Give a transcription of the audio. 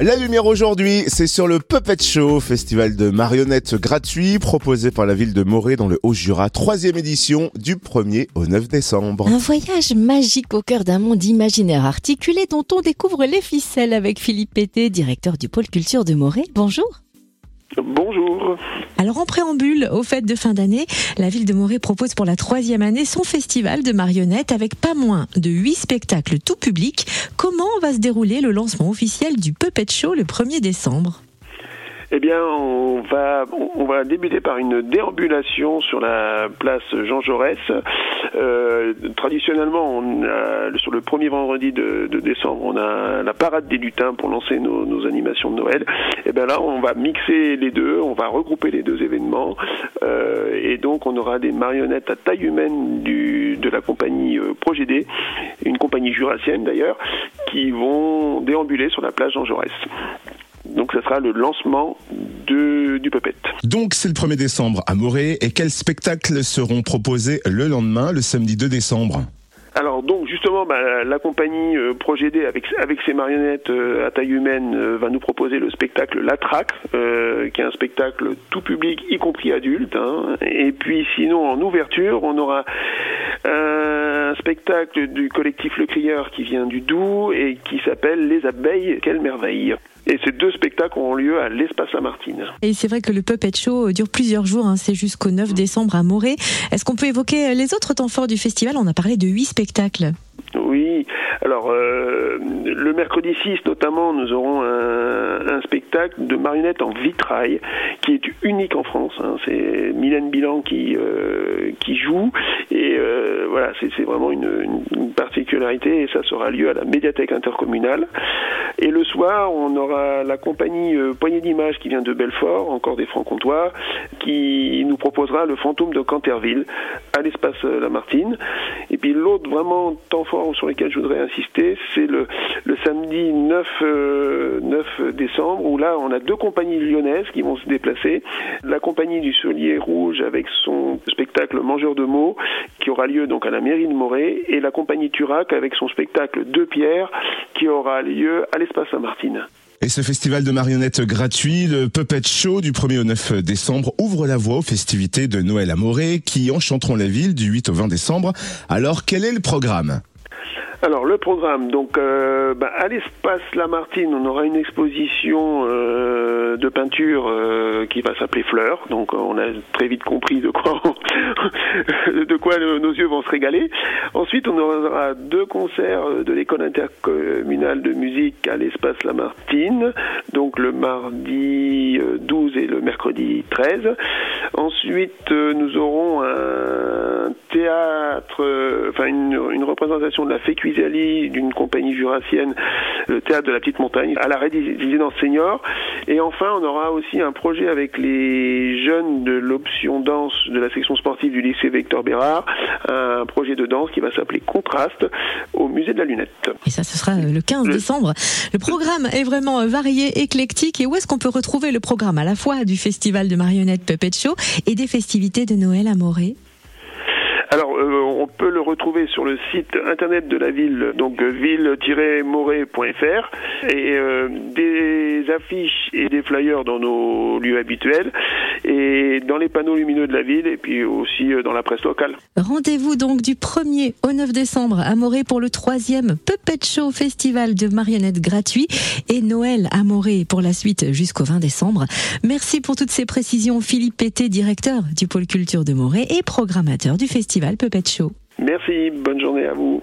La lumière aujourd'hui, c'est sur le Puppet Show, festival de marionnettes gratuit proposé par la ville de Morée dans le Haut-Jura, troisième édition du 1er au 9 décembre. Un voyage magique au cœur d'un monde imaginaire articulé dont on découvre les ficelles avec Philippe Pété, directeur du pôle culture de Morée. Bonjour. Bonjour. Alors en préambule, aux fêtes de fin d'année, la ville de Morée propose pour la troisième année son festival de marionnettes avec pas moins de huit spectacles tout public. Comment va se dérouler le lancement officiel du Puppet Show le 1er décembre? Eh bien, on va on va débuter par une déambulation sur la place Jean Jaurès. Euh, traditionnellement, on a, sur le premier vendredi de, décembre, on a la parade des lutins pour lancer nos, animations de Noël. Et eh bien là, on va mixer les deux, on va regrouper les deux événements, euh, et donc on aura des marionnettes à taille humaine de la compagnie euh, Progédé, une compagnie jurassienne d'ailleurs, qui vont déambuler sur la place Jean Jaurès. Donc ce sera le lancement de, du. Donc c'est le 1er décembre à Morée. Et quels spectacles seront proposés le lendemain, le samedi 2 décembre? Alors donc justement, bah, la compagnie euh, Progédé avec avec ses marionnettes euh, à taille humaine euh, va nous proposer le spectacle La Traque, euh, qui est un spectacle tout public, y compris adulte. Hein. Et puis sinon en ouverture, on aura un spectacle du collectif Le Crieur qui vient du Doubs et qui s'appelle Les Abeilles, quelle merveille. Et ces deux spectacles ont lieu à l'Espace Lamartine. Et c'est vrai que le Puppet Show dure plusieurs jours, hein, c'est jusqu'au 9 décembre à Morée. Est-ce qu'on peut évoquer les autres temps forts du festival? On a parlé de huit spectacles. Oui, alors euh, le mercredi 6 notamment, nous aurons un, spectacle de marionnettes en vitrail qui est unique en France. Hein. C'est Mylène Bilan qui euh, qui joue et euh, voilà, c'est vraiment une, une, particularité et ça sera lieu à la médiathèque intercommunale. Et le soir, on aura la compagnie euh, Poignée d'Images qui vient de Belfort, encore des francs-comtois, qui nous proposera le fantôme de Canterville à l'espace Lamartine. Et puis l'autre vraiment temps fort sur lequel je voudrais insister, c'est le, samedi 9, euh, 9 décembre, où là on a deux compagnies lyonnaises qui vont se déplacer. La compagnie du Solier Rouge avec son spectacle Mangeur de mots, qui aura lieu donc à la mairie de Morée, et la compagnie Turac avec son spectacle Deux Pierres, qui aura lieu à l'espace Saint-Martin. Et ce festival de marionnettes gratuit, le Puppet Show du 1er au 9 décembre, ouvre la voie aux festivités de Noël à Morée qui enchanteront la ville du 8 au 20 décembre. Alors quel est le programme? Alors le programme, donc euh, bah, à l'espace Lamartine, on aura une exposition euh, de peinture euh, qui va s'appeler Fleurs. Donc on a très vite compris de quoi de quoi nos yeux vont se régaler. Ensuite, on aura deux concerts de l'école intercommunale de musique à l'espace Lamartine, donc le mardi 12 et le mercredi 13. Ensuite, nous aurons un théâtre, enfin une, une représentation de la fécundation d'une compagnie jurassienne, le théâtre de la Petite Montagne, à la résidence senior. Et enfin, on aura aussi un projet avec les jeunes de l'option danse de la section sportive du lycée Victor Bérard, un projet de danse qui va s'appeler Contraste au musée de la lunette. Et ça, ce sera le 15 décembre. Le programme est vraiment varié, éclectique. Et où est-ce qu'on peut retrouver le programme à la fois du festival de marionnettes Puppet Show et des festivités de Noël à Morée? Alors, euh, on peut le retrouver sur le site internet de la ville, donc ville-morée.fr, et euh, des affiches et des flyers dans nos lieux habituels, et dans les panneaux lumineux de la ville, et puis aussi euh, dans la presse locale. Rendez-vous donc du 1er au 9 décembre à Morée pour le troisième Puppet Show Festival de marionnettes gratuit, et Noël à Morée pour la suite jusqu'au 20 décembre. Merci pour toutes ces précisions, Philippe Pété, directeur du pôle culture de Morée et programmateur du festival Puppet Show. Merci, bonne journée à vous.